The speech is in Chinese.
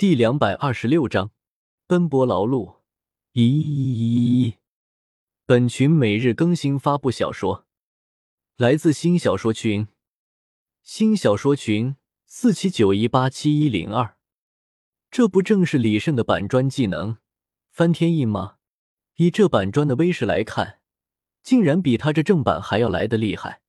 第两百二十六章，奔波劳碌。咦咦咦咦！本群每日更新发布小说，来自新小说群，新小说群四七九一八七一零二。这不正是李胜的板砖技能翻天印吗？以这板砖的威势来看，竟然比他这正版还要来的厉害。